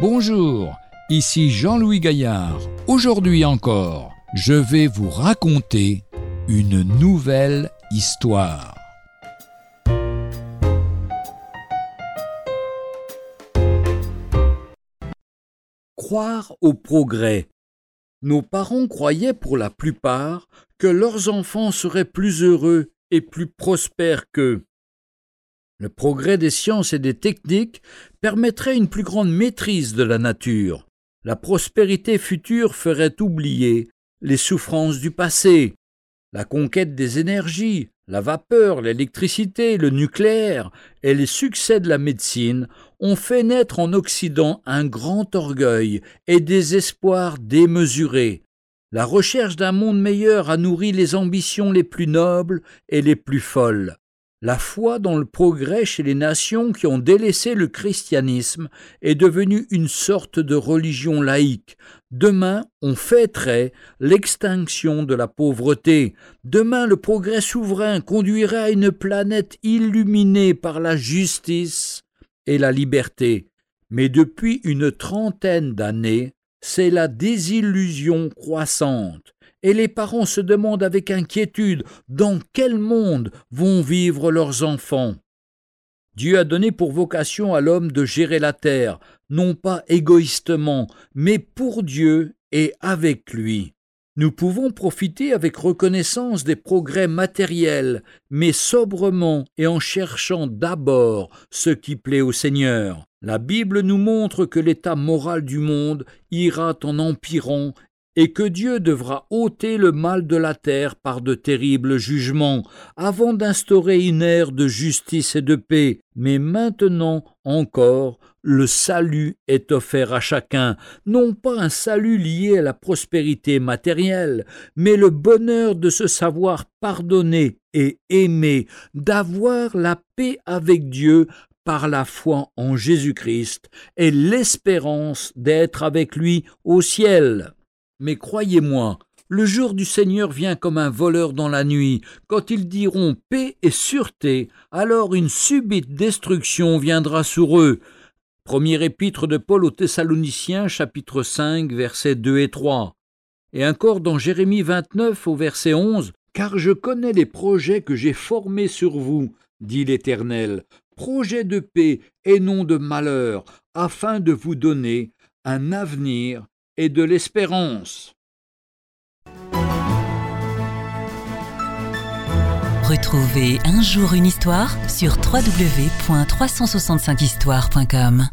Bonjour, ici Jean-Louis Gaillard. Aujourd'hui encore, je vais vous raconter une nouvelle histoire. Croire au progrès. Nos parents croyaient pour la plupart que leurs enfants seraient plus heureux et plus prospères qu'eux. Le progrès des sciences et des techniques permettrait une plus grande maîtrise de la nature. La prospérité future ferait oublier les souffrances du passé. La conquête des énergies, la vapeur, l'électricité, le nucléaire et les succès de la médecine ont fait naître en Occident un grand orgueil et des espoirs démesurés. La recherche d'un monde meilleur a nourri les ambitions les plus nobles et les plus folles. La foi dans le progrès chez les nations qui ont délaissé le christianisme est devenue une sorte de religion laïque. Demain, on fêterait l'extinction de la pauvreté. Demain, le progrès souverain conduirait à une planète illuminée par la justice et la liberté. Mais depuis une trentaine d'années, c'est la désillusion croissante et les parents se demandent avec inquiétude dans quel monde vont vivre leurs enfants? Dieu a donné pour vocation à l'homme de gérer la terre, non pas égoïstement, mais pour Dieu et avec lui. Nous pouvons profiter avec reconnaissance des progrès matériels, mais sobrement et en cherchant d'abord ce qui plaît au Seigneur. La Bible nous montre que l'état moral du monde ira en empirant et que Dieu devra ôter le mal de la terre par de terribles jugements, avant d'instaurer une ère de justice et de paix. Mais maintenant encore, le salut est offert à chacun, non pas un salut lié à la prospérité matérielle, mais le bonheur de se savoir pardonner et aimer, d'avoir la paix avec Dieu par la foi en Jésus-Christ et l'espérance d'être avec lui au ciel. Mais croyez-moi, le jour du Seigneur vient comme un voleur dans la nuit. Quand ils diront paix et sûreté, alors une subite destruction viendra sur eux. Premier épître de Paul aux Thessaloniciens, chapitre 5, versets 2 et 3. Et encore dans Jérémie 29 au verset 11, Car je connais les projets que j'ai formés sur vous, dit l'Éternel, projets de paix et non de malheur, afin de vous donner un avenir et de l'espérance. Retrouvez un jour une histoire sur www.365histoire.com.